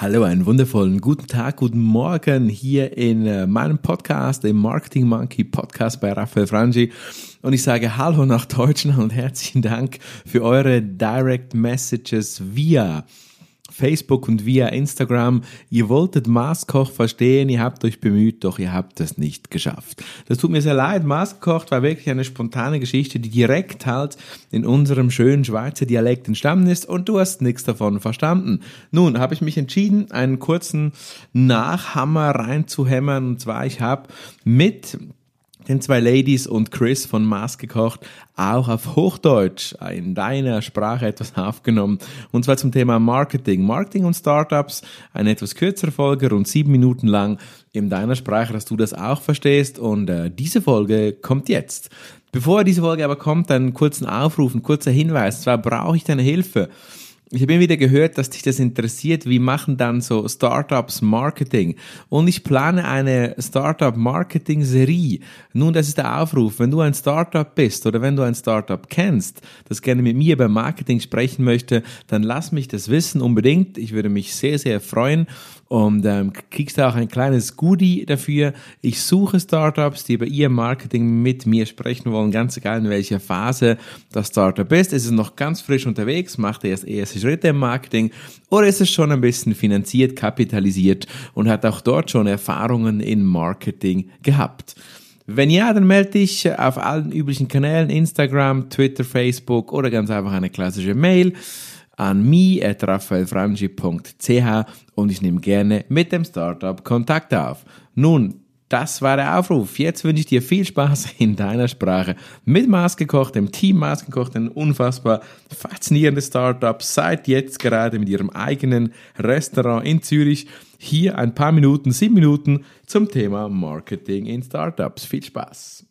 Hallo, einen wundervollen guten Tag, guten Morgen hier in äh, meinem Podcast, dem Marketing Monkey Podcast bei Raphael Frangi. Und ich sage Hallo nach Deutschland und herzlichen Dank für eure Direct Messages via Facebook und via Instagram. Ihr wolltet Maßkoch verstehen, ihr habt euch bemüht, doch ihr habt es nicht geschafft. Das tut mir sehr leid. Maßkoch war wirklich eine spontane Geschichte, die direkt halt in unserem schönen Schweizer Dialekt entstanden ist und du hast nichts davon verstanden. Nun habe ich mich entschieden, einen kurzen Nachhammer reinzuhämmern und zwar ich habe mit den zwei Ladies und Chris von Maß gekocht auch auf Hochdeutsch in deiner Sprache etwas aufgenommen. Und zwar zum Thema Marketing. Marketing und Startups, eine etwas kürzere Folge, rund sieben Minuten lang in deiner Sprache, dass du das auch verstehst. Und äh, diese Folge kommt jetzt. Bevor diese Folge aber kommt, einen kurzen Aufruf, ein kurzer Hinweis. Zwar brauche ich deine Hilfe. Ich habe immer wieder gehört, dass dich das interessiert. Wie machen dann so Startups Marketing? Und ich plane eine Startup Marketing Serie. Nun, das ist der Aufruf. Wenn du ein Startup bist oder wenn du ein Startup kennst, das gerne mit mir beim Marketing sprechen möchte, dann lass mich das wissen unbedingt. Ich würde mich sehr, sehr freuen und ähm, kriegst auch ein kleines Goodie dafür. Ich suche Startups, die über ihr Marketing mit mir sprechen wollen, ganz egal in welcher Phase das Startup ist. Ist es noch ganz frisch unterwegs, macht erst erste Schritte im Marketing oder ist es schon ein bisschen finanziert, kapitalisiert und hat auch dort schon Erfahrungen in Marketing gehabt? Wenn ja, dann melde dich auf allen üblichen Kanälen, Instagram, Twitter, Facebook oder ganz einfach eine klassische Mail an mi.raphaelfrangi.ch und ich nehme gerne mit dem Startup Kontakt auf. Nun, das war der Aufruf. Jetzt wünsche ich dir viel Spaß in deiner Sprache mit Maßgekocht, dem Team Maßgekocht, ein unfassbar faszinierendes Startup, seit jetzt gerade mit ihrem eigenen Restaurant in Zürich. Hier ein paar Minuten, sieben Minuten zum Thema Marketing in Startups. Viel Spaß!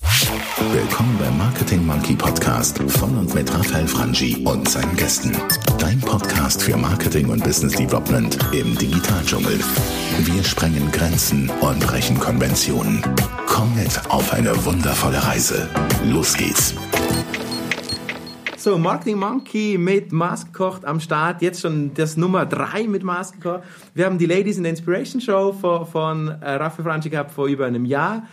Willkommen beim Marketing Monkey Podcast von und mit Raphael Frangi und seinen Gästen. Dein Podcast für Marketing und Business Development im Digitaldschungel. Wir sprengen Grenzen und brechen Konventionen. Komm mit auf eine wundervolle Reise. Los geht's. So, Marketing Monkey mit Maßgekocht am Start. Jetzt schon das Nummer 3 mit Maßgekocht. Wir haben die Ladies in the Inspiration Show von, von äh, Raphael Frangi gehabt vor über einem Jahr.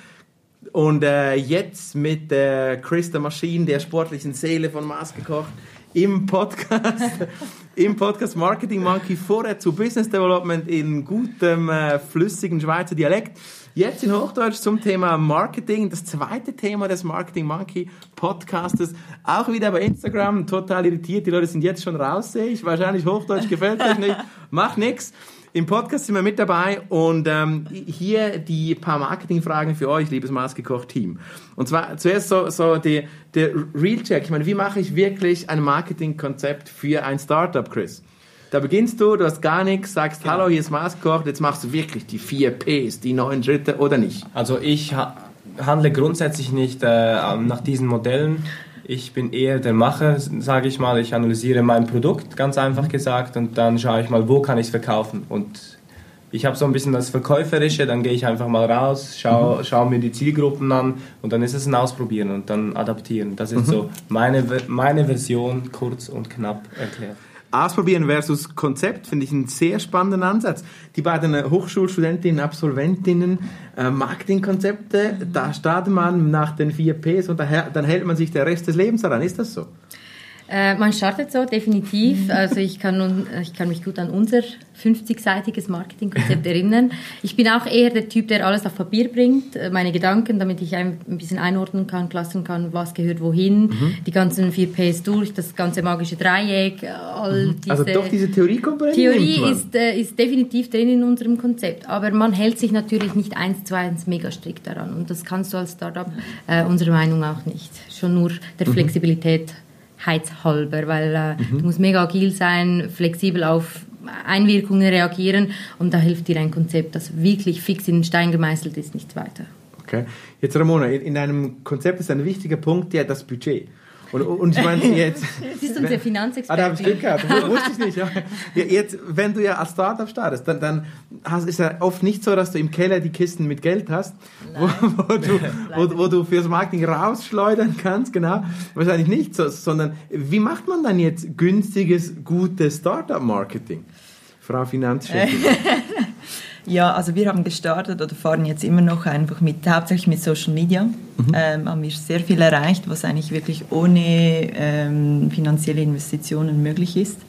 Und äh, jetzt mit äh, Chris der Maschine, der sportlichen Seele von Maßgekocht, im Podcast, im Podcast Marketing Monkey vorher zu Business Development in gutem, äh, flüssigen Schweizer Dialekt. Jetzt in Hochdeutsch zum Thema Marketing, das zweite Thema des Marketing Monkey Podcastes. Auch wieder bei Instagram, total irritiert. Die Leute sind jetzt schon raus, sehe ich. Wahrscheinlich Hochdeutsch gefällt euch nicht. Macht nix. Im Podcast sind wir mit dabei und ähm, hier die paar Marketingfragen für euch, liebes Maßgekocht-Team. Und zwar zuerst so, so der, der Real-Check. Ich meine, wie mache ich wirklich ein Marketingkonzept für ein Startup, Chris? Da beginnst du, du hast gar nichts, sagst, genau. hallo, hier ist Maßgekocht, jetzt machst du wirklich die vier Ps, die neun Schritte oder nicht? Also ich ha handle grundsätzlich nicht äh, nach diesen Modellen. Ich bin eher der Macher, sage ich mal. Ich analysiere mein Produkt, ganz einfach gesagt, und dann schaue ich mal, wo kann ich es verkaufen. Und ich habe so ein bisschen das Verkäuferische, dann gehe ich einfach mal raus, schaue, mhm. schaue mir die Zielgruppen an und dann ist es ein Ausprobieren und dann adaptieren. Das ist mhm. so meine, meine Version, kurz und knapp erklärt. Ausprobieren versus Konzept finde ich einen sehr spannenden Ansatz. Die beiden Hochschulstudentinnen, Absolventinnen, äh, Marketingkonzepte, da startet man nach den vier Ps und dann hält man sich der Rest des Lebens daran. Ist das so? Äh, man startet so, definitiv. Also ich kann, ich kann mich gut an unser 50-seitiges Marketingkonzept erinnern. Ich bin auch eher der Typ, der alles auf Papier bringt, äh, meine Gedanken, damit ich ein bisschen einordnen kann, klassen kann, was gehört wohin, mhm. die ganzen vier Ps durch, das ganze magische Dreieck, all mhm. Also doch diese Theoriekomponente Theorie ist, äh, ist definitiv drin in unserem Konzept, aber man hält sich natürlich nicht eins zu eins mega strikt daran und das kannst du als Startup äh, unserer Meinung auch nicht. Schon nur der mhm. Flexibilität halber, weil äh, mhm. du musst mega agil sein, flexibel auf Einwirkungen reagieren und da hilft dir ein Konzept, das wirklich fix in den Stein gemeißelt ist, nichts weiter. Okay. Jetzt Ramona, in, in einem Konzept ist ein wichtiger Punkt ja das Budget. Und, und ich meine jetzt... Das ist unser Finanzexperte. Ah, da habe ich Glück gehabt. Wusste ich nicht. Ja. Jetzt, wenn du ja als Startup startest, dann, dann hast, ist ja oft nicht so, dass du im Keller die Kisten mit Geld hast, wo, wo, du, wo, wo, du fürs Marketing rausschleudern kannst, genau. Wahrscheinlich nicht so, sondern wie macht man dann jetzt günstiges, gutes Startup-Marketing? Frau Finanzchefin? Ja, also wir haben gestartet oder fahren jetzt immer noch einfach mit, hauptsächlich mit Social Media. Ähm, haben wir sehr viel erreicht, was eigentlich wirklich ohne ähm, finanzielle Investitionen möglich ist.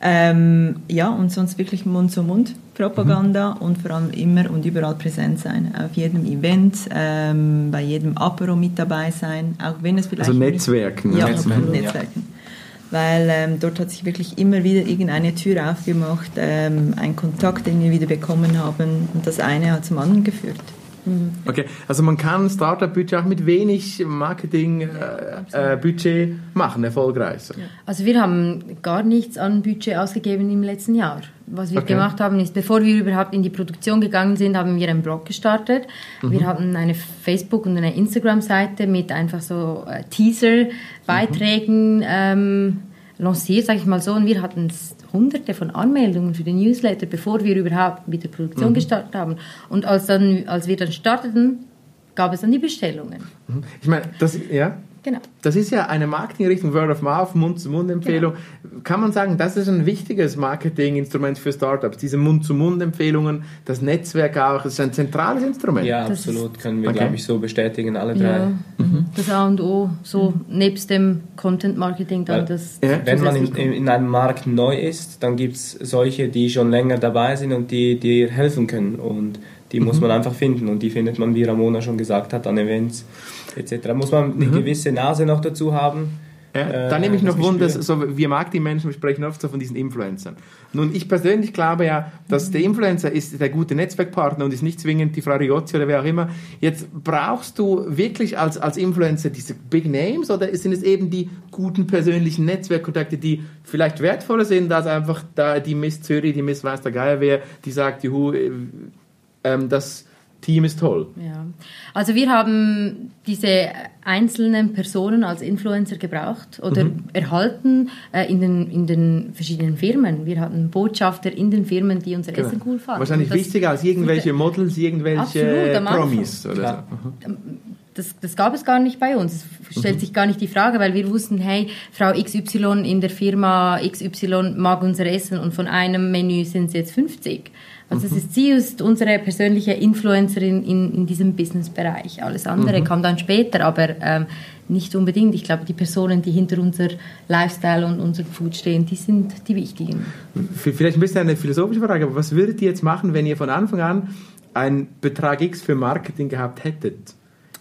Ähm, ja, und sonst wirklich Mund-zu-Mund-Propaganda und vor allem immer und überall präsent sein. Auf jedem Event, ähm, bei jedem Apero mit dabei sein, auch wenn es vielleicht Also Netzwerken, ne? Ja, Netzwerken. Netzwerken. Weil ähm, dort hat sich wirklich immer wieder irgendeine Tür aufgemacht, ähm, ein Kontakt, den wir wieder bekommen haben und das eine hat zum anderen geführt. Okay, also man kann Startup-Budget auch mit wenig Marketing-Budget machen, erfolgreich. Also wir haben gar nichts an Budget ausgegeben im letzten Jahr. Was wir Okay. gemacht haben, ist, bevor wir überhaupt in die Produktion gegangen sind, haben wir einen Blog gestartet. Wir hatten eine Facebook- und eine Instagram-Seite mit einfach so äh, Teaser-Beiträgen ähm, lanciert, sage ich mal so. Und wir hatten hunderte von Anmeldungen für den Newsletter, bevor wir überhaupt mit der Produktion gestartet haben. Und als, dann, als wir dann starteten, gab es dann die Bestellungen. Mhm. Ich meine, das, ja, Genau. das ist ja eine Marketingrichtung, Word of Mouth, Mund-zu-Mund-Empfehlung. Kann man sagen, das ist ein wichtiges Marketinginstrument für Startups, diese Mund-zu-Mund-Empfehlungen, das Netzwerk auch, das ist ein zentrales Instrument. Ja, Das absolut, können wir, Okay. glaube ich, so bestätigen, alle drei. Ja, das A und O, so nebst dem Content Marketing dann Weil- das. Ja. Wenn man in, in in einem Markt neu ist, dann gibt es solche, die schon länger dabei sind und die dir helfen können. Und die muss man einfach finden. Und die findet man, wie Ramona schon gesagt hat, an Events etc. Muss man eine gewisse Nase noch dazu haben. Ja, äh, da nehme ich noch Wunder, so, wir Marketingmenschen sprechen oft so von diesen Influencern. Nun, ich persönlich glaube ja, dass der Influencer ist der gute Netzwerkpartner und ist nicht zwingend die Frau Riozzi oder wer auch immer. Jetzt brauchst du wirklich als, als Influencer diese Big Names oder sind es eben die guten persönlichen Netzwerkkontakte, die vielleicht wertvoller sind als einfach da die Miss Zürich, die Miss Weiß der Geier wer, die sagt, juhu, äh, ähm, das Team ist toll. Ja. Also wir haben diese einzelnen Personen als Influencer gebraucht oder Mhm. erhalten äh, in, den, in den verschiedenen Firmen. Wir hatten Botschafter in den Firmen, die unser Essen cool fanden. Genau. Wahrscheinlich wichtiger als irgendwelche Models, irgendwelche Absolut. Promis oder Klar. so. das, das gab es gar nicht bei uns. Es stellt sich gar nicht die Frage, weil wir wussten, hey, Frau XY in der Firma XY mag unser Essen und von einem Menü sind es jetzt 50. Also das ist, sie ist unsere persönliche Influencerin in, in diesem Businessbereich. Alles andere kam dann später, aber ähm, nicht unbedingt. Ich glaube, die Personen, die hinter unser Lifestyle und unserem Food stehen, die sind die wichtigen. Vielleicht ein bisschen eine philosophische Frage, aber was würdet ihr jetzt machen, wenn ihr von Anfang an einen Betrag X für Marketing gehabt hättet?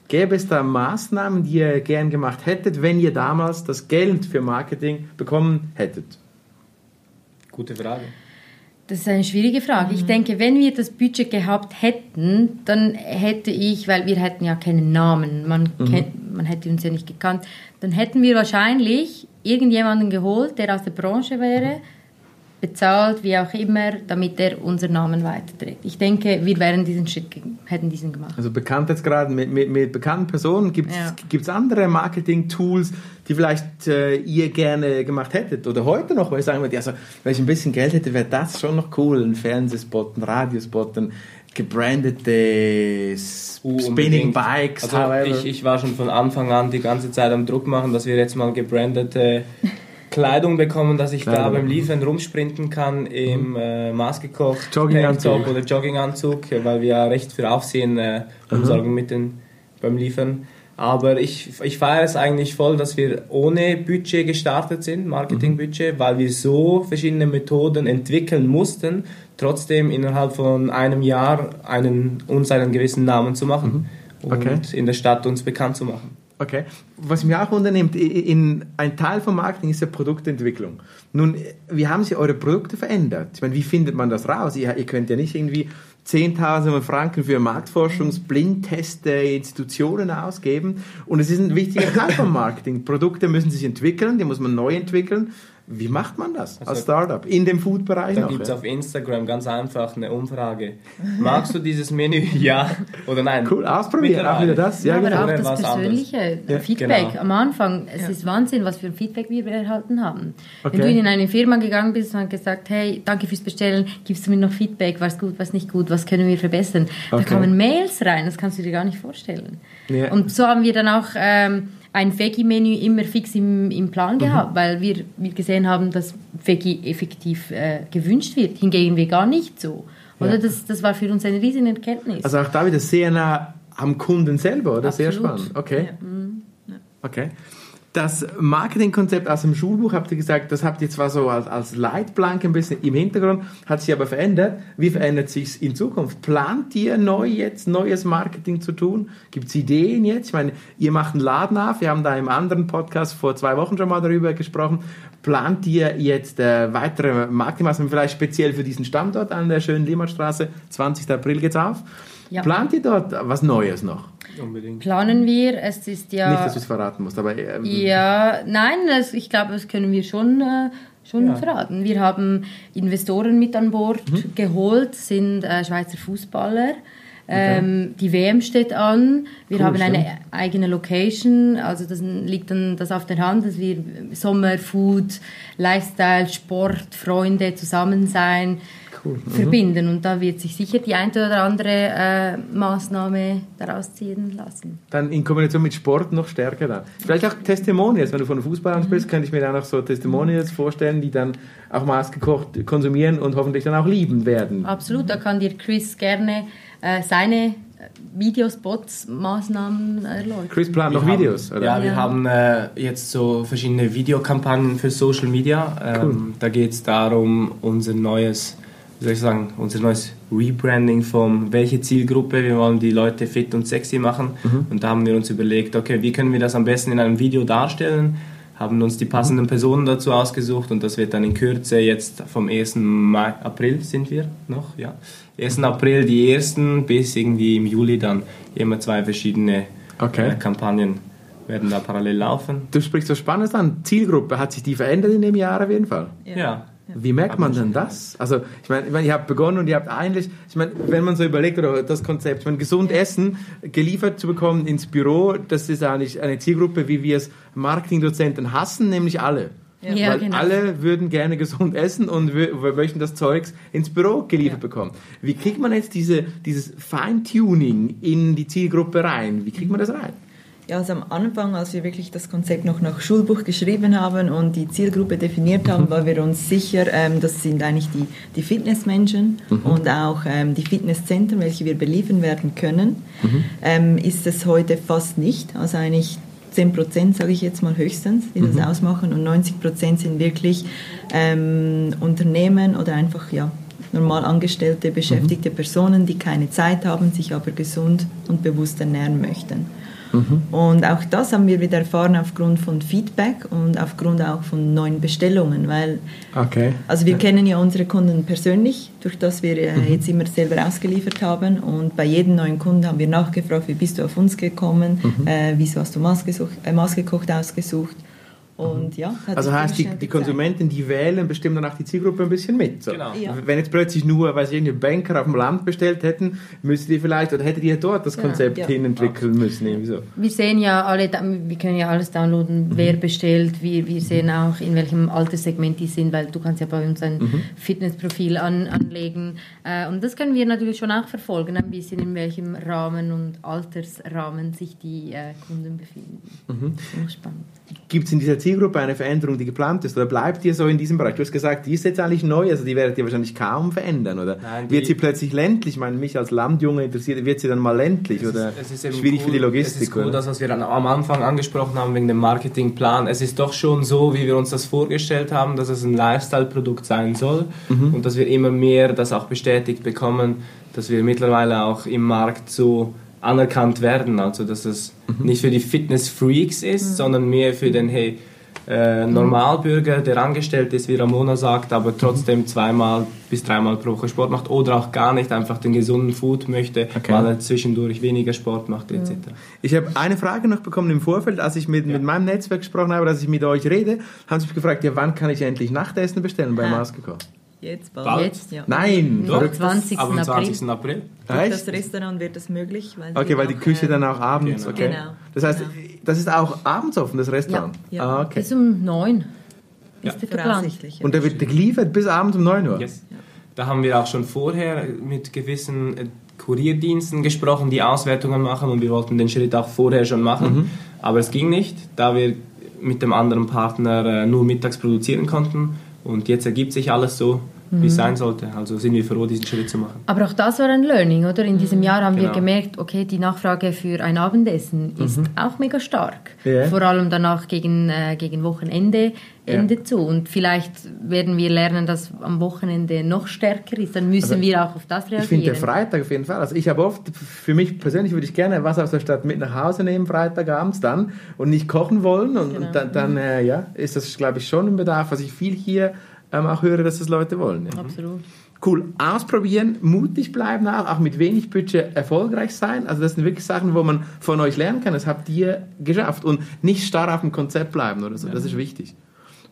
Gäbe es da Maßnahmen, die ihr gern gemacht hättet, wenn ihr damals das Geld für Marketing bekommen hättet? Gute Frage. Das ist eine schwierige Frage. Ich denke, wenn wir das Budget gehabt hätten, dann hätte ich, weil wir hätten ja keinen Namen, man, kennt, man hätte uns ja nicht gekannt, dann hätten wir wahrscheinlich irgendjemanden geholt, der aus der Branche wäre, bezahlt, wie auch immer, damit er unseren Namen weiterträgt. Ich denke, wir wären diesen Schritt, hätten diesen gemacht. Also Bekanntheitsgrad mit, mit, mit bekannten Personen, gibt es Ja. andere Marketing-Tools, die vielleicht äh, ihr gerne gemacht hättet oder heute noch, weil ich sagen würde, also, wenn ich ein bisschen Geld hätte, wäre das schon noch cool, ein Fernsehspot, ein Radiospot, ein gebrandete Uh, Spinning. Bikes, Also ich, ich war schon von Anfang an die ganze Zeit am Druck machen, dass wir jetzt mal gebrandete Kleidung bekommen, dass ich da Kleidung. beim Liefern rumsprinten kann im äh, maßgekocht Jogginganzug. Oder Jogginganzug, weil wir ja recht für Aufsehen äh, sorgen mit den, beim Liefern. Aber ich, ich feiere es eigentlich voll, dass wir ohne Budget gestartet sind, Marketingbudget, weil wir so verschiedene Methoden entwickeln mussten, trotzdem innerhalb von einem Jahr einen, uns einen gewissen Namen zu machen Okay. und in der Stadt uns bekannt zu machen. Okay. Was mich auch unternimmt, in, ein Teil vom Marketing ist ja Produktentwicklung. Nun, wie haben Sie eure Produkte verändert? Ich meine, wie findet man das raus? Ihr, ihr könnt ja nicht irgendwie 10.000 Franken für Marktforschungsblindteste Institutionen ausgeben. Und es ist ein wichtiger Teil vom Marketing. Produkte müssen sich entwickeln, die muss man neu entwickeln. Wie macht man das als Also- Startup? In dem Food-Bereich Da gibt es ja? auf Instagram ganz einfach eine Umfrage. Magst du dieses Menü? Ja oder nein? Cool, ausprobieren, auch wieder das. Ja, aber genau. auch das was persönliche Ja. Feedback Genau. am Anfang. Es ist Wahnsinn, was für ein Feedback wir erhalten haben. Okay. Wenn du in eine Firma gegangen bist und gesagt, hey, danke fürs Bestellen, gibst du mir noch Feedback, was gut, was nicht gut, was können wir verbessern? Okay. Da kamen Mails rein, das kannst du dir gar nicht vorstellen. Ja. Und so haben wir dann auch ähm, ein Veggie-Menü immer fix im, im Plan gehabt, Mhm. weil wir, wir gesehen haben, dass Veggie effektiv äh, gewünscht wird. Hingegen vegan nicht so. Oder? Das, das war für uns eine riesen Erkenntnis. Also auch da wieder sehr nah am Kunden selber, oder? Sehr Absolut. spannend. Okay. Okay. Das Marketingkonzept aus dem Schulbuch, habt ihr gesagt, das habt ihr zwar so als, als Leitplanke ein bisschen im Hintergrund, hat sich aber verändert. Wie verändert sich in Zukunft? Plant ihr neu jetzt neues Marketing zu tun? Gibt es Ideen jetzt? Ich meine, ihr macht einen Laden auf, wir haben da im anderen Podcast vor zwei Wochen schon mal darüber gesprochen. Plant ihr jetzt äh, weitere Marketingmaßnahmen, vielleicht speziell für diesen Standort an der schönen Limmatstraße? 20. April geht's auf. Ja. Plant ihr dort was Neues noch? Unbedingt. Planen wir, es ist ja... Nicht, dass du es verraten musst, aber ähm, Ja, nein, das, ich glaube, das können wir schon, äh, schon verraten. Wir haben Investoren mit an Bord Mhm. geholt, sind äh, Schweizer Fußballer. Ähm, die WM steht an. Wir Cool, haben eine stimmt. eigene Location. Also das liegt dann das auf der Hand, dass wir Sommer, Food, Lifestyle, Sport, Freunde, Zusammensein Cool. Mhm. verbinden. Und da wird sich sicher die eine oder andere äh, Maßnahme daraus ziehen lassen. dann in Kombination mit Sport noch stärker dann. Vielleicht auch Testimonials, wenn du von Fußball ansprichst, könnte ich mir dann auch so Testimonials vorstellen, die dann auch maßgekocht konsumieren und hoffentlich dann auch lieben werden. Absolut, da kann dir Chris gerne äh, seine äh, Videospots, Maßnahmen erläutern. Chris plant noch Wir Videos, haben, oder? Ja, wir Ja. haben äh, jetzt so verschiedene Videokampagnen für Social Media. Ähm, Da geht es darum, unser neues, wie soll ich sagen, unser neues Rebranding von welche Zielgruppe, wir wollen die Leute fit und sexy machen. Und da haben wir uns überlegt, okay, wie können wir das am besten in einem Video darstellen? Haben uns die passenden Personen dazu ausgesucht und das wird dann in Kürze jetzt vom 1. Mai, April sind wir noch, ja. 1. April die ersten bis irgendwie im Juli dann immer zwei verschiedene Okay. äh, Kampagnen werden da parallel laufen. Du sprichst so Spannendes an. Zielgruppe, hat sich die verändert in dem Jahr auf jeden Fall? Ja. Wie merkt man denn das? Also, ich meine, ich meine, ihr habt begonnen und ihr habt eigentlich, ich meine, wenn man so überlegt, oder das Konzept, ich meine, gesund Essen geliefert zu bekommen ins Büro, das ist eigentlich eine Zielgruppe, wie wir es Marketingdozenten hassen, nämlich alle. Ja, Weil genau. alle würden gerne gesund essen und wir, wir möchten das Zeugs ins Büro geliefert bekommen. Wie kriegt man jetzt diese, dieses Feintuning in die Zielgruppe rein? Wie kriegt man das rein? Ja, also am Anfang, als wir wirklich das Konzept noch nach Schulbuch geschrieben haben und die Zielgruppe definiert haben, waren wir uns sicher, ähm, das sind eigentlich die, die Fitnessmenschen und auch ähm, die Fitnesszentren, welche wir beliefern werden können. Ähm, ist es heute fast nicht, also eigentlich 10 Prozent, sage ich jetzt mal höchstens, die das ausmachen und 90 Prozent sind wirklich ähm, Unternehmen oder einfach, ja, normal angestellte, beschäftigte Personen, die keine Zeit haben, sich aber gesund und bewusst ernähren möchten. Und auch das haben wir wieder erfahren aufgrund von Feedback und aufgrund auch von neuen Bestellungen, weil Okay. also wir kennen ja unsere Kunden persönlich, durch das wir äh, jetzt immer selber ausgeliefert haben. Und bei jedem neuen Kunden haben wir nachgefragt, wie bist du auf uns gekommen, äh, wieso hast du Maßgesucht, äh, maßgekocht ausgesucht und ja. hat Also heißt, die, die. Konsumenten, die wählen, bestimmen dann auch die Zielgruppe ein bisschen mit. So. Genau. Ja. Wenn jetzt plötzlich nur, weiß ich, irgendeine Banker auf dem Land bestellt hätten, müsstet ihr vielleicht, oder hättet ihr dort das Konzept Ja. hinentwickeln müssen. Irgendwie so. Wir sehen ja alle, wir können ja alles downloaden, wer bestellt. Wir, wir sehen auch, in welchem Alterssegment die sind, weil du kannst ja bei uns ein Fitnessprofil an, anlegen. Äh, Und das können wir natürlich schon auch verfolgen, ein bisschen in welchem Rahmen und Altersrahmen sich die äh, Kunden befinden. Auch spannend. Gibt es in dieser Zielgruppe eine Veränderung, die geplant ist? Oder bleibt ihr so in diesem Bereich? Du hast gesagt, die ist jetzt eigentlich neu, also die werdet ihr wahrscheinlich kaum verändern. Oder Nein, wird sie plötzlich ländlich? Ich meine, mich als Landjunge interessiert, wird sie dann mal ländlich? oder Es ist eben schwierig cool, für die Logistik? Es ist cool, oder? das, was wir dann am Anfang angesprochen haben wegen dem Marketingplan. Es ist doch schon so, wie wir uns das vorgestellt haben, dass es ein Lifestyle-Produkt sein soll Mhm. und dass wir immer mehr das auch bestätigt bekommen, dass wir mittlerweile auch im Markt so anerkannt werden. Also, dass es Mhm. nicht für die Fitness-Freaks ist, sondern mehr für den, hey, äh, Normalbürger, der angestellt ist, wie Ramona sagt, aber trotzdem zweimal bis dreimal pro Woche Sport macht oder auch gar nicht einfach den gesunden Food möchte, Okay. weil er zwischendurch weniger Sport macht etc. Ich habe eine Frage noch bekommen im Vorfeld, als ich mit, mit meinem Netzwerk gesprochen habe, als ich mit euch rede, haben sie mich gefragt, ja, wann kann ich endlich Nachtessen bestellen bei Ah. Maßgekocht? Jetzt bald. Bald? Jetzt, ja. Nein! Doch. verrückt. 20. Ab dem April. 20. April. Durch das? Restaurant wird das möglich. Weil Okay, weil die Küche ähm, dann auch abends, Genau. okay. Genau. Das heißt, Genau. Das ist auch abends offen, das Restaurant? Ja, ja. Ah, okay. Bis um neun Ja. ist der. Voraussichtlich. ja. Und da wird geliefert bis abends um 9 Uhr? Yes. Da haben wir auch schon vorher mit gewissen äh, Kurierdiensten gesprochen, die Auswertungen machen und wir wollten den Schritt auch vorher schon machen. Aber es ging nicht, da wir mit dem anderen Partner äh, nur mittags produzieren konnten. Und jetzt ergibt sich alles so, wie es sein sollte. Also sind wir froh, diesen Schritt zu machen. Aber auch das war ein Learning, oder? In diesem Jahr haben wir Genau. gemerkt, okay, die Nachfrage für ein Abendessen ist auch mega stark. Ja. Vor allem danach gegen, äh, gegen Wochenende Ende zu. Und vielleicht werden wir lernen, dass am Wochenende noch stärker ist. Dann müssen wir auch auf das Ich finde reagieren. der Freitag auf jeden Fall. Also ich habe oft, für mich persönlich würde ich gerne was aus der Stadt mit nach Hause nehmen, Freitagabends dann und nicht kochen wollen. Und, und dann, dann äh, ja, ist das, glaube ich, schon ein Bedarf, was ich viel hier ähm, auch höre, dass das Leute wollen. Ja. Absolut. Cool, ausprobieren, mutig bleiben auch, auch mit wenig Budget erfolgreich sein. Also das sind wirklich Sachen, wo man von euch lernen kann. Das habt ihr geschafft. Und nicht starr auf dem Konzept bleiben oder so. Das ist wichtig.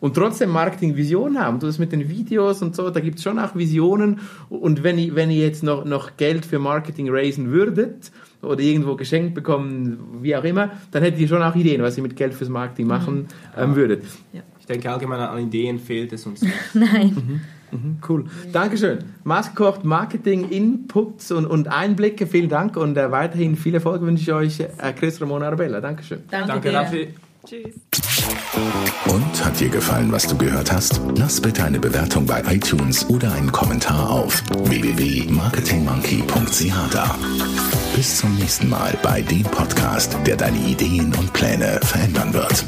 Und trotzdem Marketing-Vision haben. Du das mit den Videos und so, da gibt es schon auch Visionen. Und wenn ihr, wenn ihr jetzt noch, noch Geld für Marketing raisen würdet oder irgendwo geschenkt bekommen, wie auch immer, dann hättet ihr schon auch Ideen, was ihr mit Geld fürs Marketing machen ähm, würdet. Ich denke allgemein an Ideen fehlt es uns nicht. Nein. Mhm, Cool. Dankeschön. Maßgekocht Marketing, Inputs und, und Einblicke. Vielen Dank und äh, weiterhin viel Erfolg wünsche ich euch, äh, Chris Ramona Arabella. Dankeschön. Danke, Danke, dir. Raffi. Tschüss. Und hat dir gefallen, was du gehört hast? Lass bitte eine Bewertung bei iTunes oder einen Kommentar auf www.marketingmonkey.ch da. Bis zum nächsten Mal bei dem Podcast, der deine Ideen und Pläne verändern wird.